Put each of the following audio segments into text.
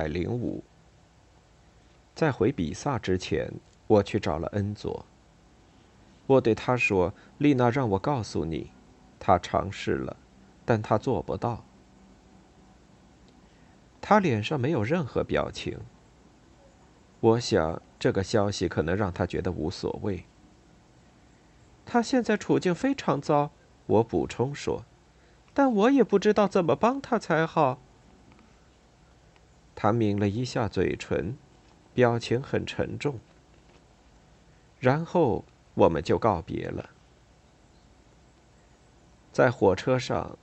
百零五，在回比萨之前，我去找了恩佐。我对他说：“丽娜让我告诉你，他尝试了，但他做不到。”他脸上没有任何表情。我想这个消息可能让他觉得无所谓。他现在处境非常糟，我补充说，但我也不知道怎么帮他才好。他抿了一下嘴唇，表情很沉重。然后我们就告别了。在火车上，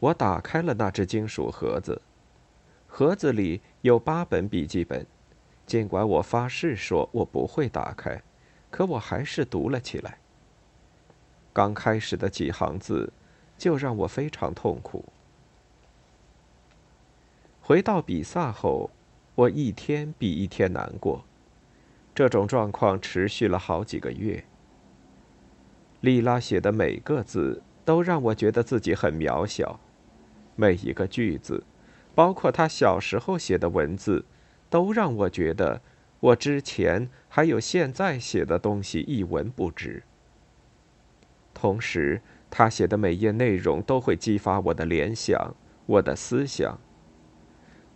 我打开了那只金属盒子，盒子里有八本笔记本。尽管我发誓说我不会打开，可我还是读了起来。刚开始的几行字，就让我非常痛苦。回到比萨后，我一天比一天难过。这种状况持续了好几个月。莉拉写的每个字都让我觉得自己很渺小，每一个句子，包括她小时候写的文字，都让我觉得我之前还有现在写的东西一文不值。同时，她写的每页内容都会激发我的联想，我的思想。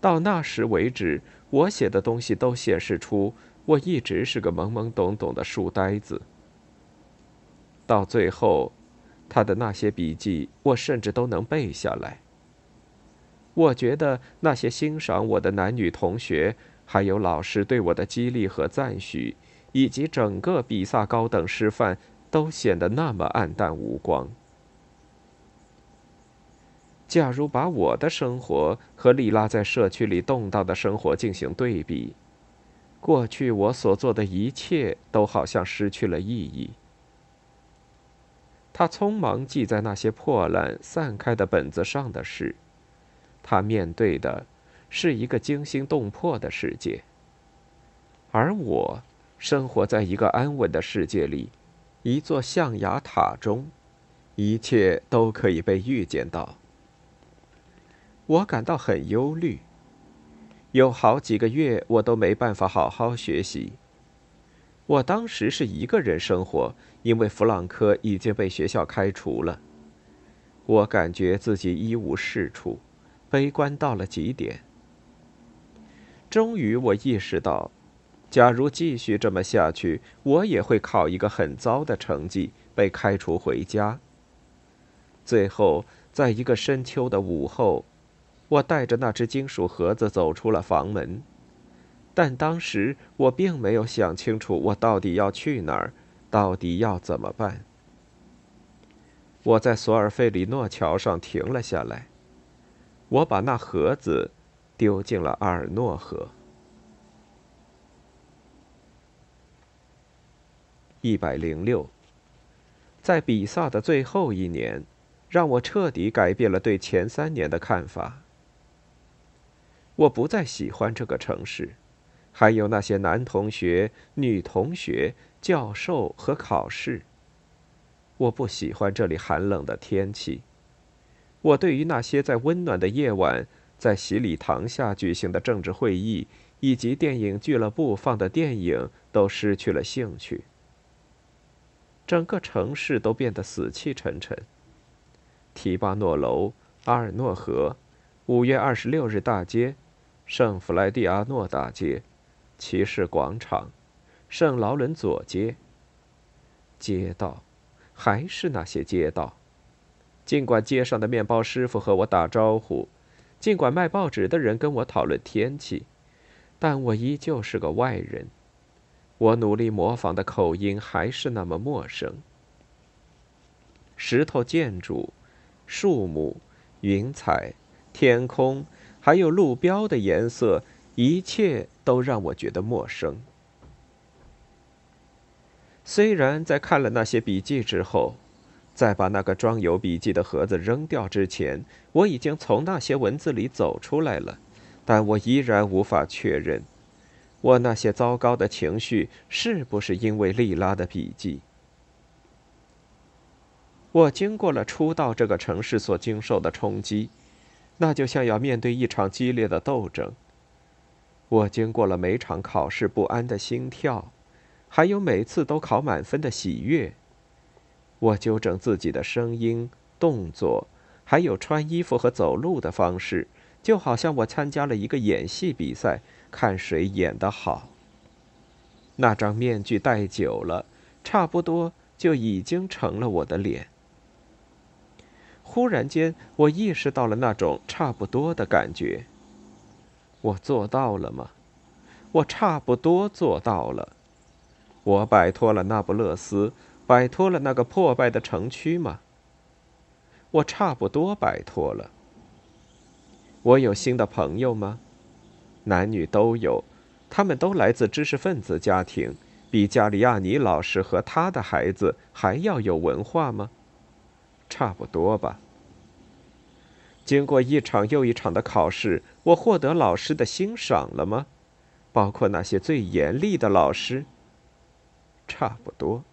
到那时为止，我写的东西都显示出我一直是个懵懵懂懂的书呆子。到最后，他的那些笔记，我甚至都能背下来。我觉得那些欣赏我的男女同学，还有老师对我的激励和赞许，以及整个比萨高等师范，都显得那么黯淡无光。假如把我的生活和莉拉在社区里动荡的生活进行对比，过去我所做的一切都好像失去了意义。他匆忙记在那些破烂散开的本子上的事，他面对的是一个惊心动魄的世界，而我生活在一个安稳的世界里，一座象牙塔中，一切都可以被预见到。我感到很忧虑。有好几个月，我都没办法好好学习。我当时是一个人生活，因为弗朗科已经被学校开除了。我感觉自己一无是处，悲观到了极点。终于，我意识到，假如继续这么下去，我也会考一个很糟的成绩，被开除回家。最后，在一个深秋的午后。我带着那只金属盒子走出了房门，但当时我并没有想清楚我到底要去哪儿，到底要怎么办。我在索尔费里诺桥上停了下来，我把那盒子丢进了阿尔诺河。一百零六，在比萨的最后一年，让我彻底改变了对前三年的看法。我不再喜欢这个城市，还有那些男同学、女同学、教授和考试。我不喜欢这里寒冷的天气。我对于那些在温暖的夜晚在洗礼堂下举行的政治会议以及电影俱乐部放的电影都失去了兴趣。整个城市都变得死气沉沉。提巴诺楼、阿尔诺河、五月二十六日大街。圣弗莱蒂阿诺大街、骑士广场、圣劳伦佐街。街道，还是那些街道。尽管街上的面包师傅和我打招呼，尽管卖报纸的人跟我讨论天气，但我依旧是个外人。我努力模仿的口音还是那么陌生。石头建筑、树木、云彩、天空，还有路标的颜色，一切都让我觉得陌生。虽然在看了那些笔记之后，在把那个装有笔记的盒子扔掉之前，我已经从那些文字里走出来了，但我依然无法确认，我那些糟糕的情绪是不是因为莉拉的笔记。我经过了初到这个城市所经受的冲击，那就像要面对一场激烈的斗争。我经过了每场考试不安的心跳，还有每次都考满分的喜悦。我纠正自己的声音、动作，还有穿衣服和走路的方式，就好像我参加了一个演戏比赛，看谁演得好。那张面具戴久了，差不多就已经成了我的脸。忽然间，我意识到了那种差不多的感觉。我做到了吗？我差不多做到了。我摆脱了那不勒斯，摆脱了那个破败的城区吗？我差不多摆脱了。我有新的朋友吗？男女都有，他们都来自知识分子家庭，比加利亚尼老师和他的孩子还要有文化吗？差不多吧。经过一场又一场的考试，我获得老师的欣赏了吗？包括那些最严厉的老师。差不多。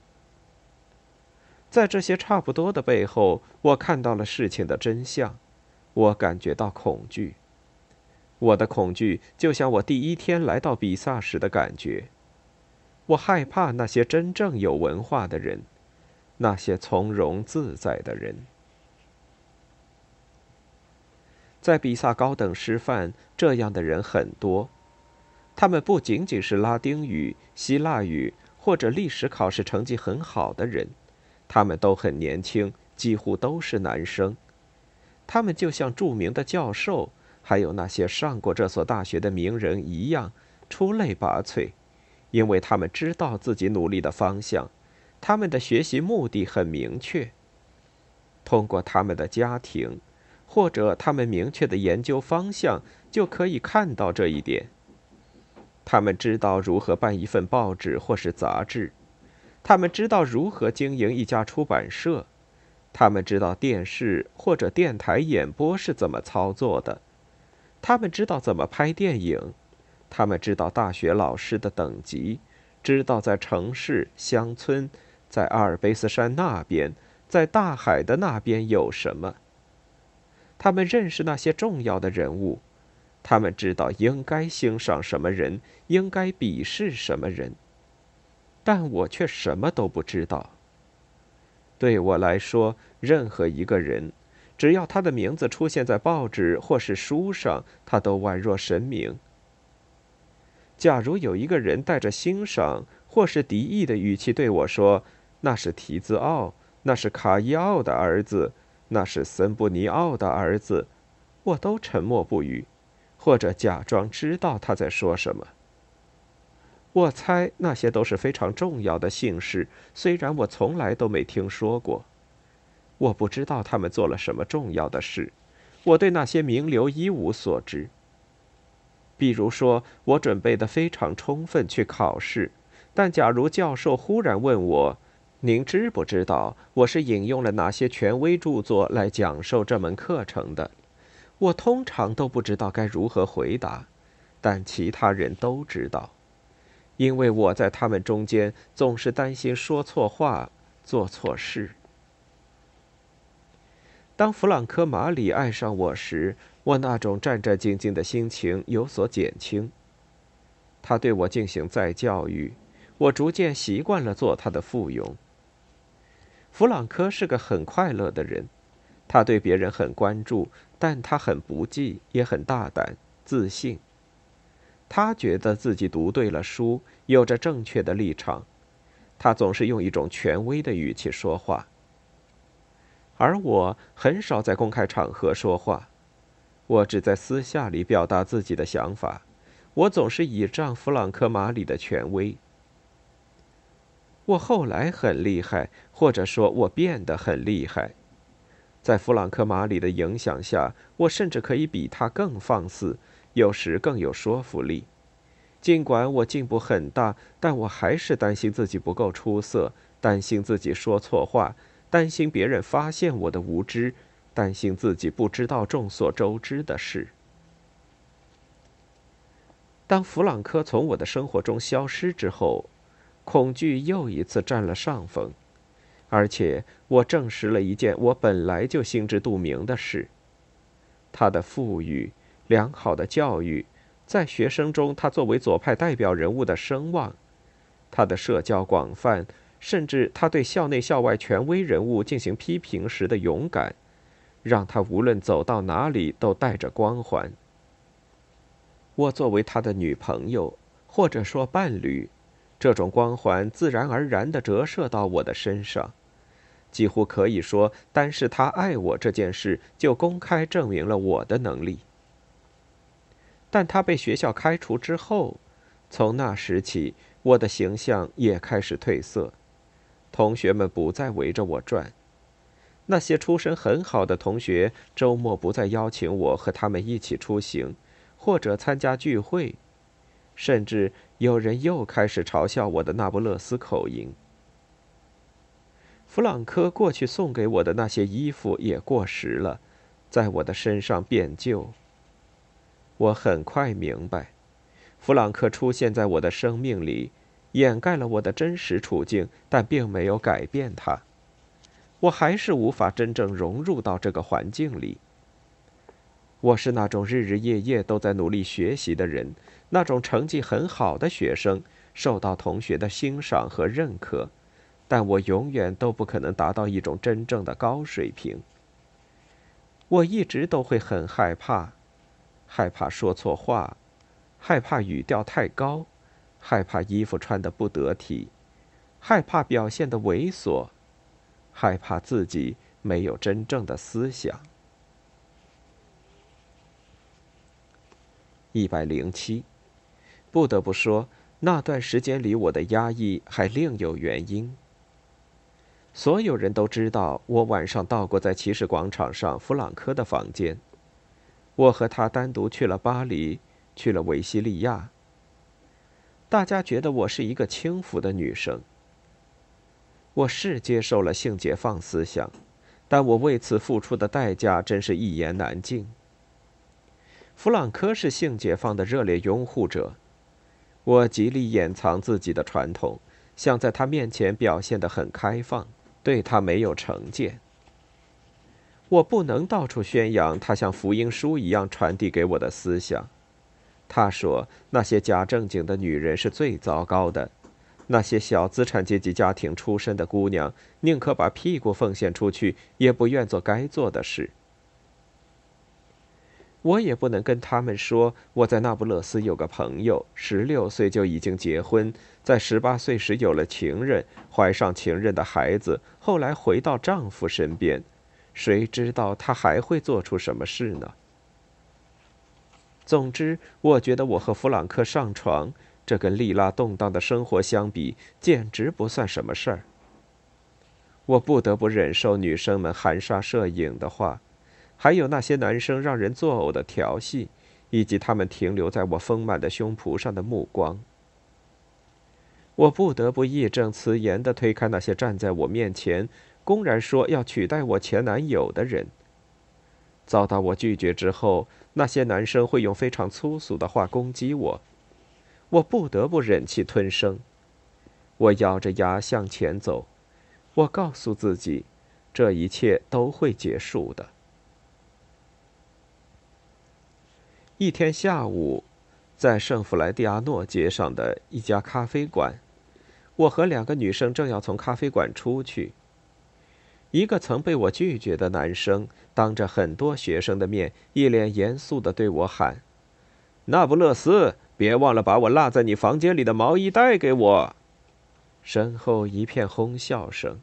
在这些差不多的背后，我看到了事情的真相。我感觉到恐惧。我的恐惧就像我第一天来到比萨时的感觉。我害怕那些真正有文化的人。那些从容自在的人，在比萨高等师范，这样的人很多。他们不仅仅是拉丁语、希腊语或者历史考试成绩很好的人，他们都很年轻，几乎都是男生。他们就像著名的教授，还有那些上过这所大学的名人一样，出类拔萃，因为他们知道自己努力的方向。他们的学习目的很明确。通过他们的家庭，或者他们明确的研究方向，就可以看到这一点。他们知道如何办一份报纸或是杂志，他们知道如何经营一家出版社，他们知道电视或者电台演播是怎么操作的，他们知道怎么拍电影，他们知道大学老师的等级，知道在城市、乡村。在阿尔卑斯山那边，在大海的那边有什么？他们认识那些重要的人物，他们知道应该欣赏什么人，应该鄙视什么人。但我却什么都不知道。对我来说，任何一个人，只要他的名字出现在报纸或是书上，他都宛若神明。假如有一个人带着欣赏或是敌意的语气对我说，那是提兹奥，那是卡伊奥的儿子，那是森布尼奥的儿子，我都沉默不语，或者假装知道他在说什么。我猜那些都是非常重要的姓氏，虽然我从来都没听说过。我不知道他们做了什么重要的事，我对那些名流一无所知。比如说，我准备的非常充分去考试，但假如教授忽然问我，您知不知道我是引用了哪些权威著作来讲授这门课程的？我通常都不知道该如何回答，但其他人都知道，因为我在他们中间总是担心说错话、做错事。当弗朗科·马里爱上我时，我那种战战兢兢的心情有所减轻。他对我进行再教育，我逐渐习惯了做他的附庸。弗朗科是个很快乐的人，他对别人很关注，但他很不济，也很大胆、自信。他觉得自己读对了书，有着正确的立场。他总是用一种权威的语气说话，而我很少在公开场合说话，我只在私下里表达自己的想法。我总是倚仗弗朗科·马里的权威。我后来很厉害，或者说我变得很厉害。在弗朗科·马里的影响下，我甚至可以比他更放肆，有时更有说服力。尽管我进步很大，但我还是担心自己不够出色，担心自己说错话，担心别人发现我的无知，担心自己不知道众所周知的事。当弗朗科从我的生活中消失之后，恐惧又一次占了上风。而且，我证实了一件我本来就心知肚明的事：他的富裕、良好的教育，在学生中他作为左派代表人物的声望，他的社交广泛，甚至他对校内校外权威人物进行批评时的勇敢，让他无论走到哪里都带着光环。我作为他的女朋友，或者说伴侣，这种光环自然而然地折射到我的身上。几乎可以说，单是他爱我这件事，就公开证明了我的能力。但他被学校开除之后，从那时起，我的形象也开始褪色。同学们不再围着我转，那些出身很好的同学周末不再邀请我和他们一起出行，或者参加聚会，甚至有人又开始嘲笑我的那不勒斯口音。弗朗科过去送给我的那些衣服也过时了，在我的身上变旧。我很快明白，弗朗克出现在我的生命里，掩盖了我的真实处境，但并没有改变它。我还是无法真正融入到这个环境里。我是那种日日夜夜都在努力学习的人，那种成绩很好的学生，受到同学的欣赏和认可。但我永远都不可能达到一种真正的高水平。我一直都会很害怕，害怕说错话，害怕语调太高，害怕衣服穿的不得体，害怕表现的猥琐，害怕自己没有真正的思想。一百零七，不得不说，那段时间里我的压抑还另有原因。所有人都知道，我晚上到过在骑士广场上弗朗科的房间。我和他单独去了巴黎，去了维西利亚。大家觉得我是一个轻浮的女生。我是接受了性解放思想，但我为此付出的代价真是一言难尽。弗朗科是性解放的热烈拥护者，我极力掩藏自己的传统，想在他面前表现得很开放。对他没有成见。我不能到处宣扬他像福音书一样传递给我的思想。他说那些假正经的女人是最糟糕的，那些小资产阶级家庭出身的姑娘宁可把屁股奉献出去，也不愿做该做的事。我也不能跟他们说我在那不勒斯有个朋友，十六岁就已经结婚，在十八岁时有了情人，怀上情人的孩子，后来回到丈夫身边。谁知道她还会做出什么事呢？总之，我觉得我和弗朗克上床，这跟利拉动荡的生活相比，简直不算什么事儿。我不得不忍受女生们含沙射影的话。还有那些男生让人作呕的调戏，以及他们停留在我丰满的胸脯上的目光。我不得不义正辞严地推开那些站在我面前，公然说要取代我前男友的人。遭到我拒绝之后，那些男生会用非常粗俗的话攻击我。我不得不忍气吞声。我咬着牙向前走。我告诉自己，这一切都会结束的。一天下午，在圣弗莱蒂亚诺街上的一家咖啡馆，我和两个女生正要从咖啡馆出去。一个曾被我拒绝的男生，当着很多学生的面，一脸严肃地对我喊：“那不勒斯，别忘了把我落在你房间里的毛衣带给我。”身后一片哄笑声。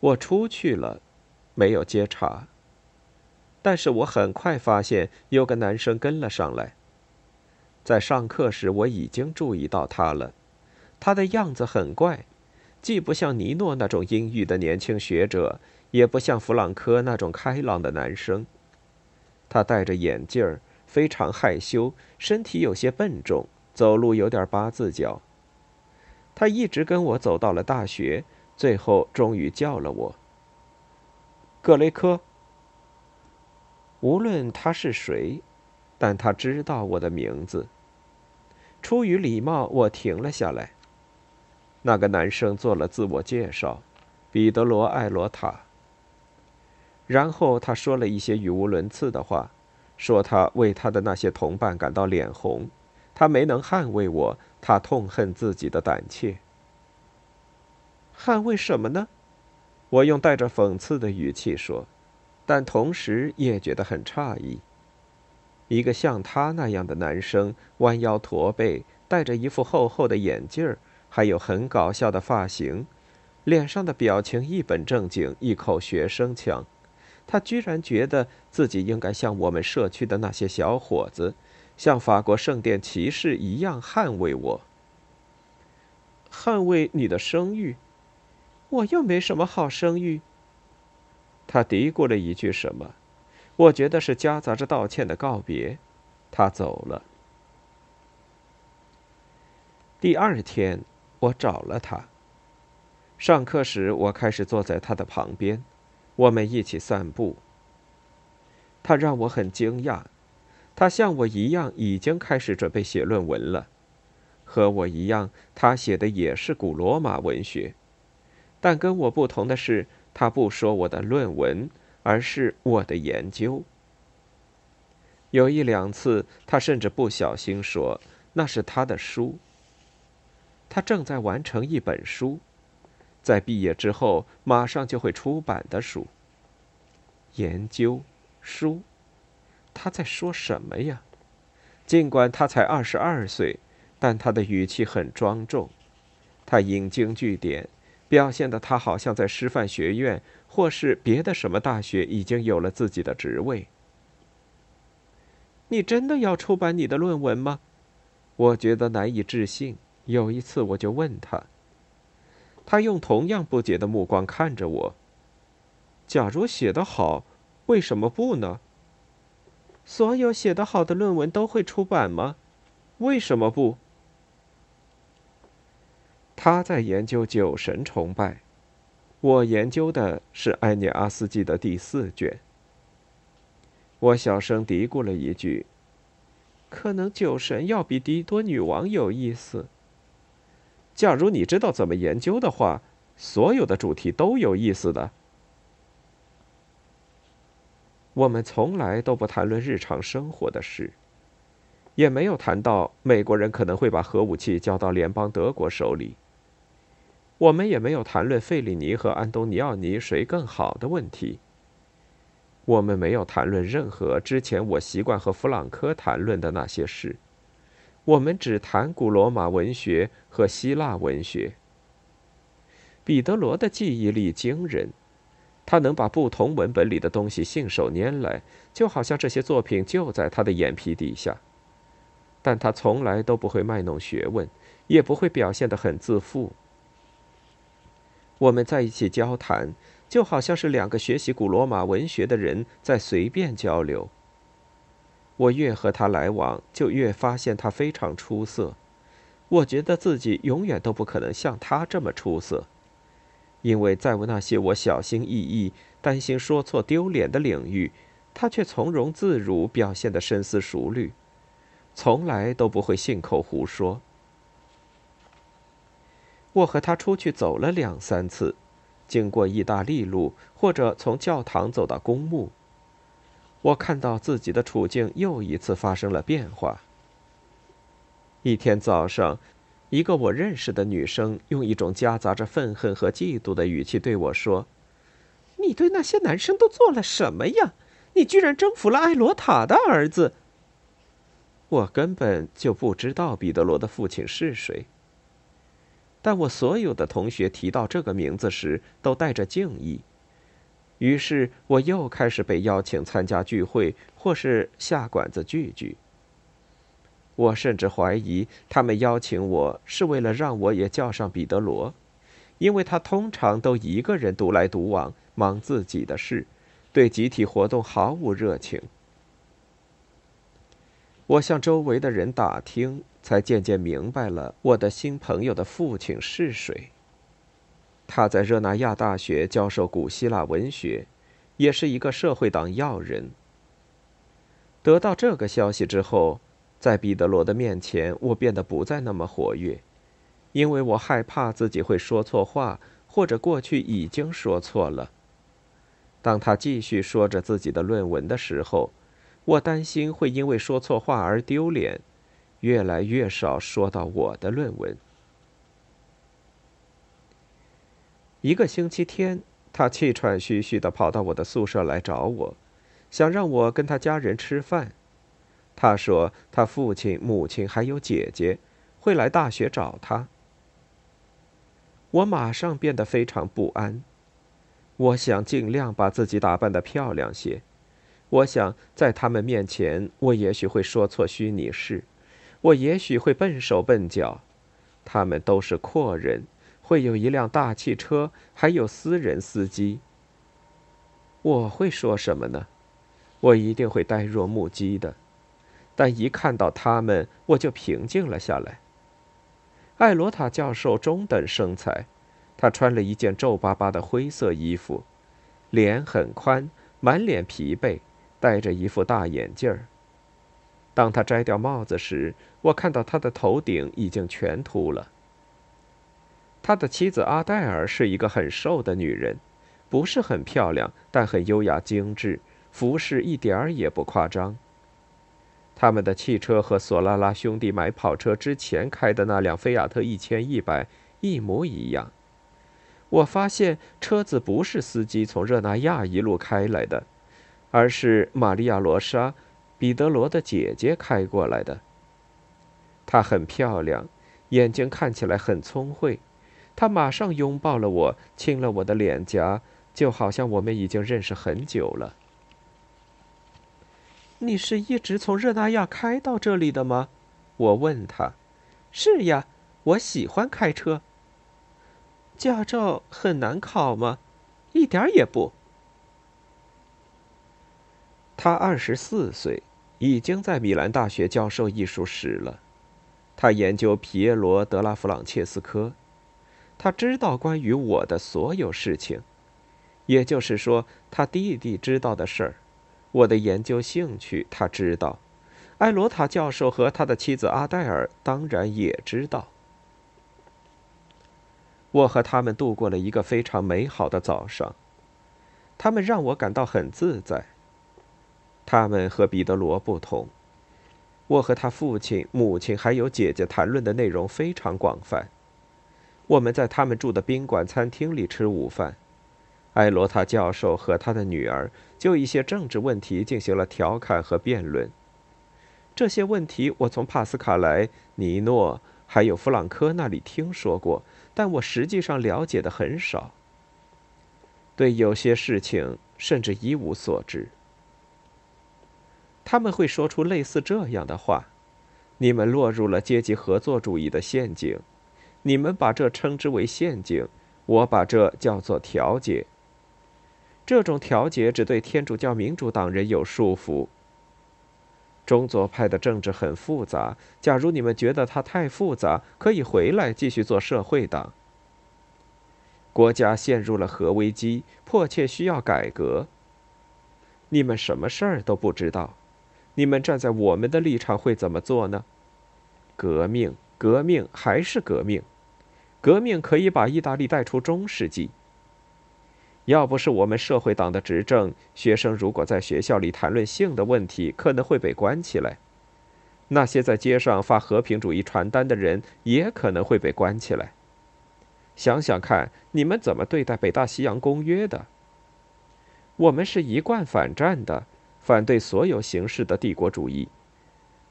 我出去了，没有接茬。但是我很快发现有个男生跟了上来。在上课时，我已经注意到他了。他的样子很怪，既不像尼诺那种阴郁的年轻学者，也不像弗朗科那种开朗的男生。他戴着眼镜儿，非常害羞，身体有些笨重，走路有点八字脚。他一直跟我走到了大学，最后终于叫了我。格雷科。无论他是谁，但他知道我的名字。出于礼貌，我停了下来。那个男生做了自我介绍：“彼得罗·艾罗塔。”然后他说了一些语无伦次的话，说他为他的那些同伴感到脸红，他没能捍卫我。他痛恨自己的胆怯。捍卫什么呢？我用带着讽刺的语气说，但同时也觉得很诧异。一个像他那样的男生，弯腰驼背，戴着一副厚厚的眼镜，还有很搞笑的发型，脸上的表情一本正经，一口学生腔。他居然觉得自己应该像我们社区的那些小伙子。像法国圣殿骑士一样捍卫我，捍卫你的声誉，我又没什么好声誉。他嘀咕了一句什么，我觉得是夹杂着道歉的告别。他走了。第二天，我找了他。上课时，我开始坐在他的旁边，我们一起散步。他让我很惊讶。他像我一样已经开始准备写论文了，和我一样，他写的也是古罗马文学，但跟我不同的是，他不说我的论文，而是我的研究。有一两次，他甚至不小心说那是他的书。他正在完成一本书，在毕业之后马上就会出版的书。研究书。他在说什么呀？尽管他才二十二岁，但他的语气很庄重。他引经据典，表现的他好像在师范学院或是别的什么大学已经有了自己的职位。你真的要出版你的论文吗？我觉得难以置信。有一次，我就问他，他用同样不解的目光看着我。假如写得好，为什么不呢？所有写得好的论文都会出版吗？为什么不？他在研究酒神崇拜，我研究的是埃涅阿斯纪的第四卷。我小声嘀咕了一句：“可能酒神要比迪多女王有意思。”假如你知道怎么研究的话，所有的主题都有意思的。我们从来都不谈论日常生活的事，也没有谈到美国人可能会把核武器交到联邦德国手里。我们也没有谈论费里尼和安东尼奥尼谁更好的问题。我们没有谈论任何之前我习惯和弗朗科谈论的那些事。我们只谈古罗马文学和希腊文学。彼得罗的记忆力惊人。他能把不同文本里的东西信手拈来，就好像这些作品就在他的眼皮底下。但他从来都不会卖弄学问，也不会表现得很自负。我们在一起交谈，就好像是两个学习古罗马文学的人在随便交流。我越和他来往，就越发现他非常出色。我觉得自己永远都不可能像他这么出色。因为在我那些我小心翼翼、担心说错丢脸的领域，他却从容自如，表现得深思熟虑，从来都不会信口胡说。我和他出去走了两三次，经过意大利路，或者从教堂走到公墓。我看到自己的处境又一次发生了变化。一天早上。一个我认识的女生用一种夹杂着愤恨和嫉妒的语气对我说：“你对那些男生都做了什么呀？你居然征服了艾罗塔的儿子！”我根本就不知道彼得罗的父亲是谁，但我所有的同学提到这个名字时都带着敬意，于是我又开始被邀请参加聚会或是下馆子聚聚。我甚至怀疑，他们邀请我是为了让我也叫上彼得罗，因为他通常都一个人独来独往，忙自己的事，对集体活动毫无热情。我向周围的人打听，才渐渐明白了我的新朋友的父亲是谁。他在热那亚大学教授古希腊文学，也是一个社会党要人。得到这个消息之后，在彼得罗的面前，我变得不再那么活跃，因为我害怕自己会说错话，或者过去已经说错了。当他继续说着自己的论文的时候，我担心会因为说错话而丢脸，越来越少说到我的论文。一个星期天，他气喘吁吁地跑到我的宿舍来找我，想让我跟他家人吃饭。他说他父亲、母亲还有姐姐会来大学找他。我马上变得非常不安。我想尽量把自己打扮得漂亮些。我想在他们面前，我也许会说错虚拟事，我也许会笨手笨脚。他们都是阔人，会有一辆大汽车，还有私人司机。我会说什么呢？我一定会呆若木鸡的。但一看到他们，我就平静了下来。艾罗塔教授中等身材，他穿了一件皱巴巴的灰色衣服，脸很宽，满脸疲惫。戴着一副大眼镜儿。当他摘掉帽子时，我看到他的头顶已经全秃了。他的妻子阿黛尔是一个很瘦的女人，不是很漂亮，但很优雅精致，服饰一点儿也不夸张。他们的汽车和索拉拉兄弟买跑车之前开的那辆菲亚特一千一百一模一样。我发现车子不是司机从热那亚一路开来的。而是玛利亚·罗莎，彼得罗的姐姐开过来的。她很漂亮，眼睛看起来很聪慧。她马上拥抱了我，亲了我的脸颊，就好像我们已经认识很久了。你是一直从热那亚开到这里的吗？我问她。是呀，我喜欢开车。驾照很难考吗？一点也不。他二十四岁，已经在米兰大学教授艺术史了。他研究皮耶罗·德拉弗朗切斯科，他知道关于我的所有事情，也就是说，他弟弟知道的事儿，我的研究兴趣他知道。埃罗塔教授和他的妻子阿黛尔当然也知道。我和他们度过了一个非常美好的早上，他们让我感到很自在。他们和彼得罗不同。我和他父亲、母亲还有姐姐谈论的内容非常广泛。我们在他们住的宾馆餐厅里吃午饭。埃罗塔教授和他的女儿就一些政治问题进行了调侃和辩论。这些问题我从帕斯卡莱、尼诺还有弗朗科那里听说过，但我实际上了解的很少。对有些事情甚至一无所知。他们会说出类似这样的话：“你们落入了阶级合作主义的陷阱，你们把这称之为陷阱，我把这叫做调节。这种调节只对天主教民主党人有束缚。中左派的政治很复杂，假如你们觉得它太复杂，可以回来继续做社会党。国家陷入了核危机，迫切需要改革。你们什么事儿都不知道。”你们站在我们的立场会怎么做呢？革命，革命还是革命，革命可以把意大利带出中世纪。要不是我们社会党的执政，学生如果在学校里谈论性的问题，可能会被关起来；那些在街上发和平主义传单的人，也可能会被关起来。想想看，你们怎么对待北大西洋公约的？我们是一贯反战的。反对所有形式的帝国主义。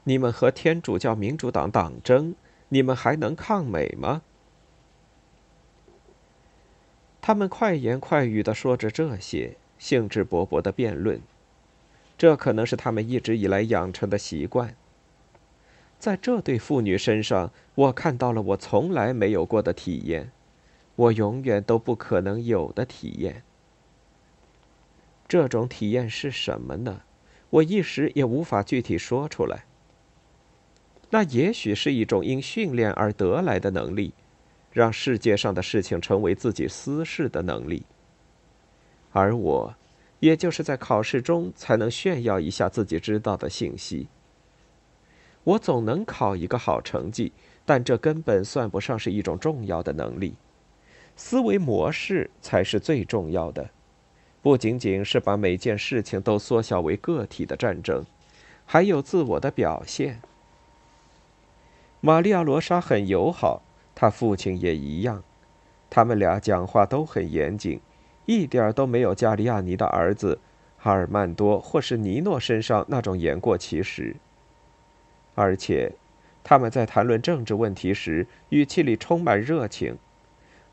你们和天主教民主党党争，你们还能抗美吗？他们快言快语的说着这些，兴致勃勃的辩论。这可能是他们一直以来养成的习惯。在这对妇女身上，我看到了我从来没有过的体验。我永远都不可能有的体验。这种体验是什么呢？我一时也无法具体说出来。那也许是一种因训练而得来的能力，让世界上的事情成为自己私事的能力。而我，也就是在考试中才能炫耀一下自己知道的信息。我总能考一个好成绩，但这根本算不上是一种重要的能力。思维模式才是最重要的。不仅仅是把每件事情都缩小为个体的战争，还有自我的表现。玛利亚·罗莎很友好，他父亲也一样，他们俩讲话都很严谨，一点儿都没有加利亚尼的儿子阿尔曼多或是尼诺身上那种言过其实。而且，他们在谈论政治问题时，语气里充满热情。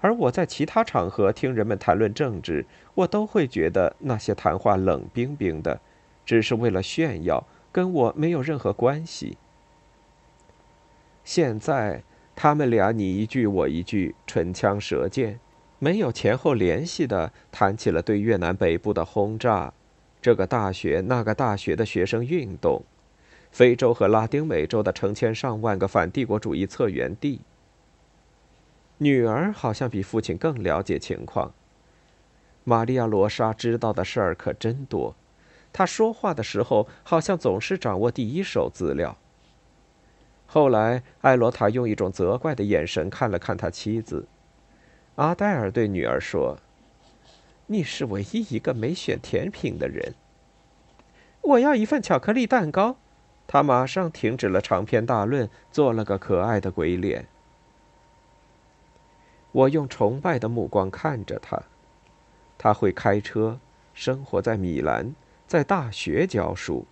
而我在其他场合听人们谈论政治，我都会觉得那些谈话冷冰冰的，只是为了炫耀，跟我没有任何关系。现在他们俩你一句我一句，唇枪舌剑，没有前后联系的谈起了对越南北部的轰炸，这个大学那个大学的学生运动，非洲和拉丁美洲的成千上万个反帝国主义策源地。女儿好像比父亲更了解情况。玛利亚·罗莎知道的事儿可真多，她说话的时候好像总是掌握第一手资料。后来，艾罗塔用一种责怪的眼神看了看他妻子。阿黛尔对女儿说：“你是唯一一个没选甜品的人。”我要一份巧克力蛋糕。他马上停止了长篇大论，做了个可爱的鬼脸。我用崇拜的目光看着他，他会开车，生活在米兰，在大学教书，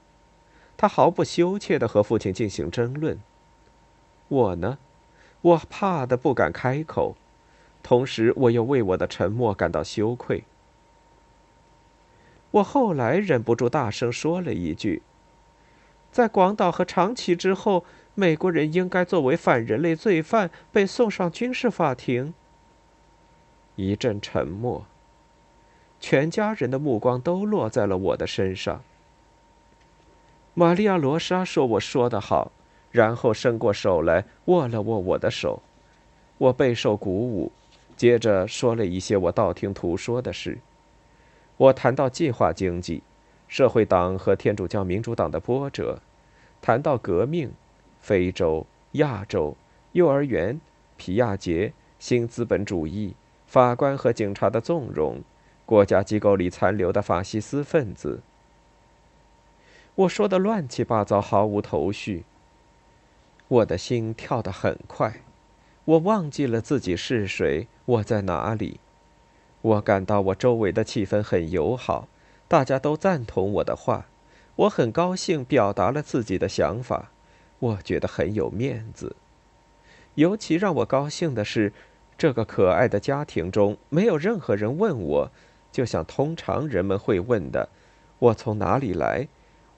他毫不羞怯地和父亲进行争论。我呢，我怕的不敢开口，同时我又为我的沉默感到羞愧。我后来忍不住大声说了一句：“在广岛和长崎之后，美国人应该作为反人类罪犯被送上军事法庭。”一阵沉默。全家人的目光都落在了我的身上。玛利亚·罗莎说：“我说得好。”然后伸过手来握了握我的手，我备受鼓舞，接着说了一些我道听途说的事。我谈到计划经济、社会党和天主教民主党的波折，谈到革命、非洲、亚洲、幼儿园、皮亚杰、新资本主义。法官和警察的纵容，国家机构里残留的法西斯分子。我说的乱七八糟，毫无头绪。我的心跳得很快，我忘记了自己是谁，我在哪里。我感到我周围的气氛很友好，大家都赞同我的话。我很高兴表达了自己的想法，我觉得很有面子。尤其让我高兴的是。这个可爱的家庭中，没有任何人问我，就像通常人们会问的：我从哪里来？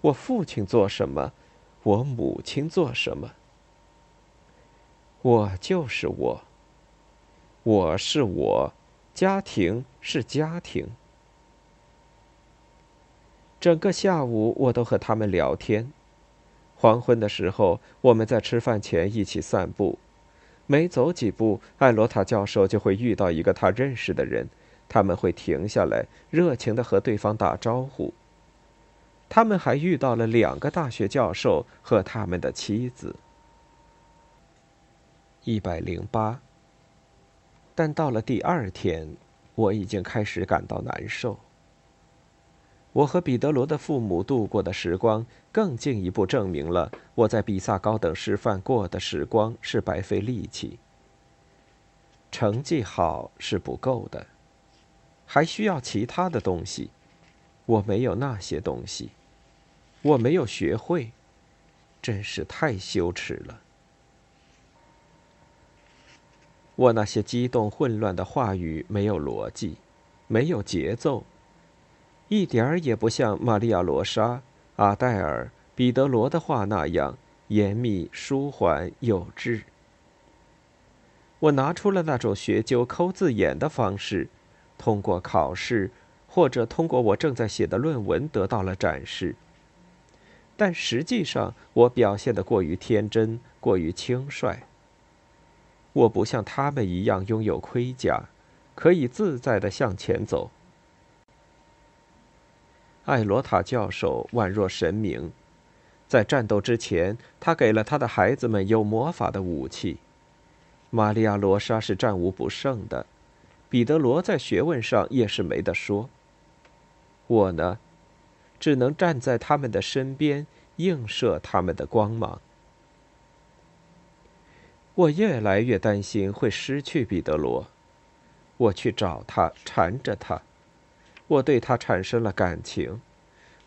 我父亲做什么？我母亲做什么？我就是我。我是我，家庭是家庭。整个下午，我都和他们聊天。黄昏的时候，我们在吃饭前一起散步。没走几步，艾罗塔教授就会遇到一个他认识的人，他们会停下来，热情地和对方打招呼。他们还遇到了两个大学教授和他们的妻子。一百零八。但到了第二天，我已经开始感到难受。我和彼得罗的父母度过的时光，更进一步证明了我在比萨高等师范过的时光是白费力气。成绩好是不够的，还需要其他的东西。我没有那些东西，我没有学会，真是太羞耻了。我那些激动混乱的话语没有逻辑，没有节奏。一点儿也不像玛利亚·罗莎、阿黛尔、彼得罗的话那样严密、舒缓、有致。我拿出了那种学究抠字眼的方式，通过考试，或者通过我正在写的论文得到了展示。但实际上，我表现的过于天真，过于轻率。我不像他们一样拥有盔甲，可以自在的向前走。艾罗塔教授宛若神明，在战斗之前，他给了他的孩子们有魔法的武器。玛利亚·罗莎是战无不胜的，彼得罗在学问上也是没得说。我呢？只能站在他们的身边，映射他们的光芒。我越来越担心会失去彼得罗。我去找他，缠着他。我对他产生了感情。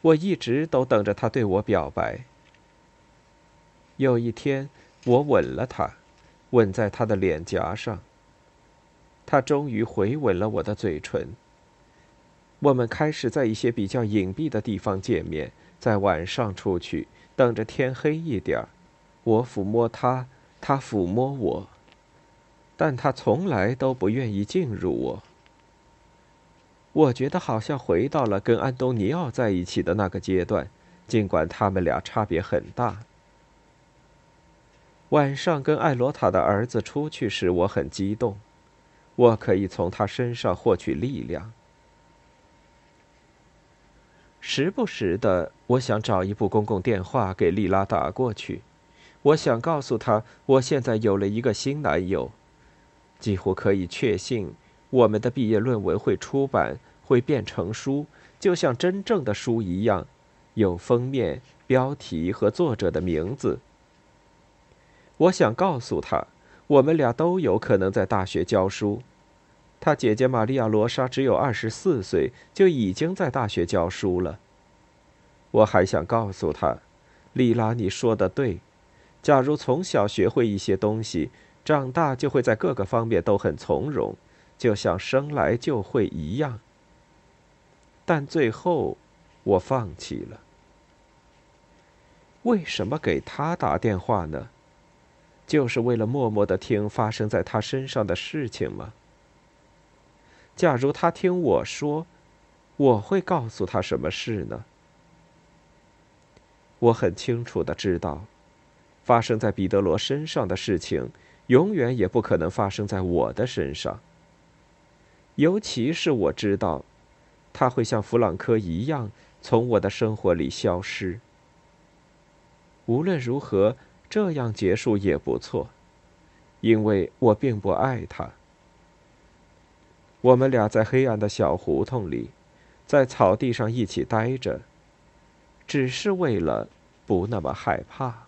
我一直都等着他对我表白。有一天，我吻了他，吻在他的脸颊上。他终于回吻了我的嘴唇。我们开始在一些比较隐蔽的地方见面，在晚上出去，等着天黑一点儿。我抚摸他，他抚摸我，但他从来都不愿意进入我。我觉得好像回到了跟安东尼奥在一起的那个阶段，尽管他们俩差别很大。晚上跟艾罗塔的儿子出去时，我很激动，我可以从他身上获取力量。时不时的，我想找一部公共电话给莉拉打过去。我想告诉她，我现在有了一个新男友，几乎可以确信我们的毕业论文会出版，会变成书，就像真正的书一样，有封面、标题和作者的名字。我想告诉他，我们俩都有可能在大学教书。他姐姐玛利亚·罗莎只有二十四岁，就已经在大学教书了。我还想告诉他，丽拉，你说的对。假如从小学会一些东西，长大就会在各个方面都很从容，就像生来就会一样。但最后，我放弃了。为什么给他打电话呢？就是为了默默的听发生在他身上的事情吗？假如他听我说，我会告诉他什么事呢？我很清楚的知道，发生在彼得罗身上的事情，永远也不可能发生在我的身上。尤其是我知道，他会像弗朗科一样从我的生活里消失。无论如何，这样结束也不错，因为我并不爱他。我们俩在黑暗的小胡同里，在草地上一起待着，只是为了不那么害怕。